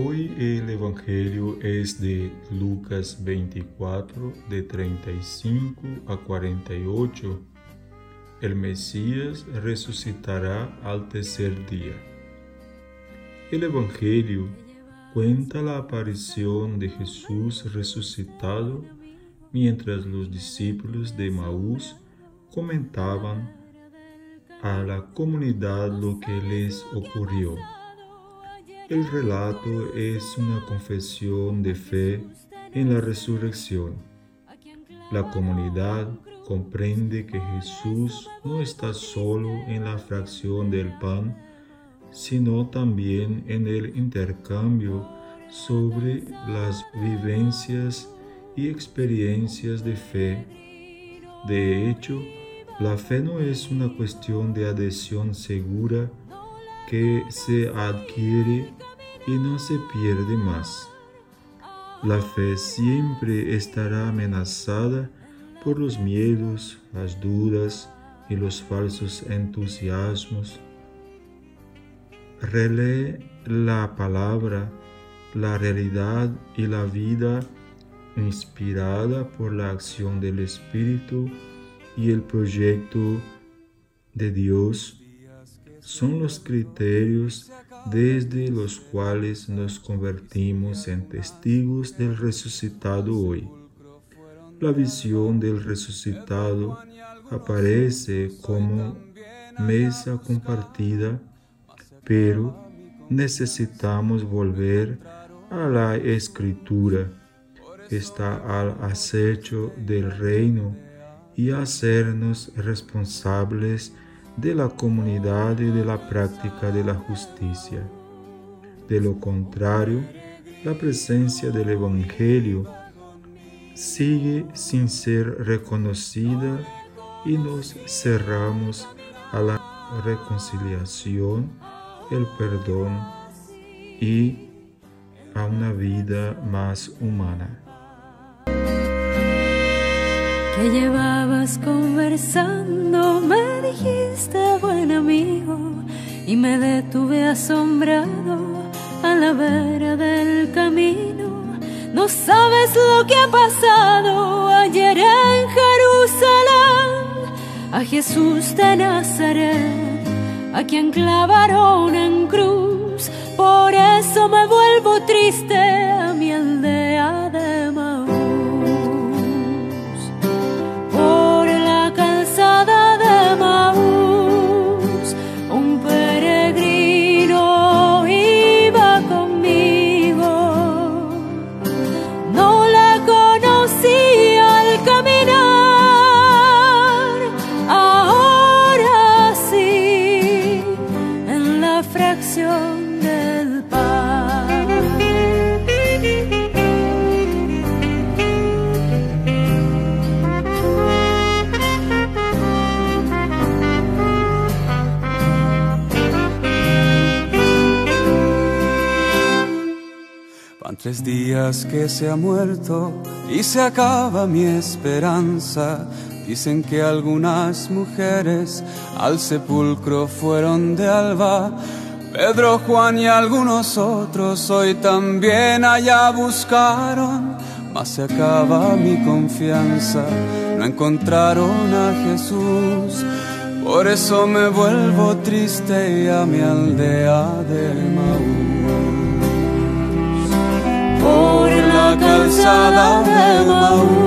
Hoy el Evangelio es de Lucas 24, de 35 a 48. El Mesías resucitará al tercer día. El Evangelio cuenta la aparición de Jesús resucitado mientras los discípulos de Maús comentaban a la comunidad lo que les ocurrió. El relato es una confesión de fe en la resurrección. La comunidad comprende que Jesús no está solo en la fracción del pan, sino también en el intercambio sobre las vivencias y experiencias de fe. De hecho, la fe no es una cuestión de adhesión segura que se adquiere y no se pierde más. La fe siempre estará amenazada por los miedos, las dudas y los falsos entusiasmos. Relee la palabra, la realidad y la vida inspirada por la acción del Espíritu y el proyecto de Dios son los criterios desde los cuales nos convertimos en testigos del resucitado hoy. La visión del resucitado aparece como mesa compartida, pero necesitamos volver a la escritura, está al acecho del reino y hacernos responsables de la comunidad y de la práctica de la justicia. De lo contrario, la presencia del Evangelio sigue sin ser reconocida y nos cerramos a la reconciliación, el perdón y a una vida más humana. Que llevabas conversando, me dijiste buen amigo y me detuve asombrado a la vera del camino. No sabes lo que ha pasado ayer en Jerusalén a Jesús de Nazaret, a quien clavaron en cruz. Por eso me vuelvo triste tres días que se ha muerto y se acaba mi esperanza. Dicen que algunas mujeres al sepulcro fueron de alba. Pedro, Juan y algunos otros hoy también allá buscaron. Mas se acaba mi confianza, no encontraron a Jesús. Por eso me vuelvo triste y a mi aldea de Maús la calzada de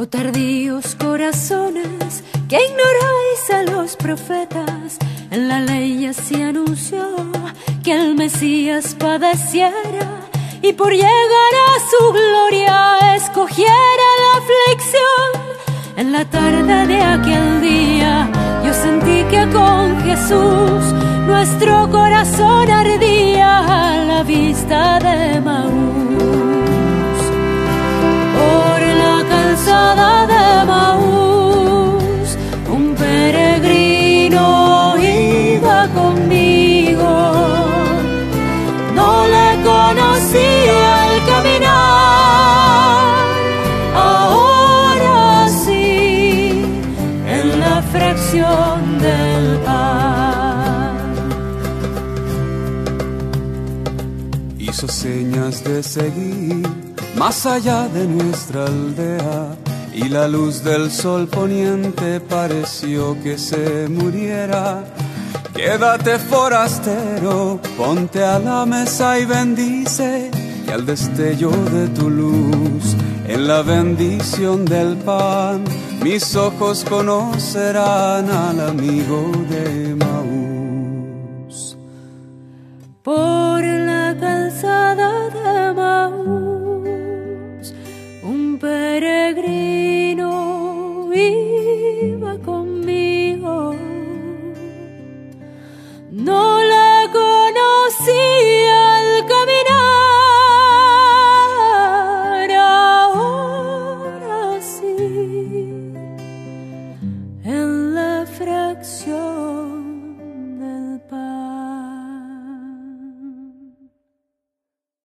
Oh tardíos corazones que ignoráis a los profetas, En la ley se anunció que el Mesías padeciera y por llegar a su gloria escogiera la aflicción. En la tarde de aquel día yo sentí que con Jesús nuestro corazón Hizo señas de seguir más allá de nuestra aldea y la luz del sol poniente pareció que se muriera. Quédate forastero, ponte a la mesa y bendice, y al destello de tu luz, en la bendición del pan, mis ojos conocerán al amigo de Maús. Por la calzada de Maús,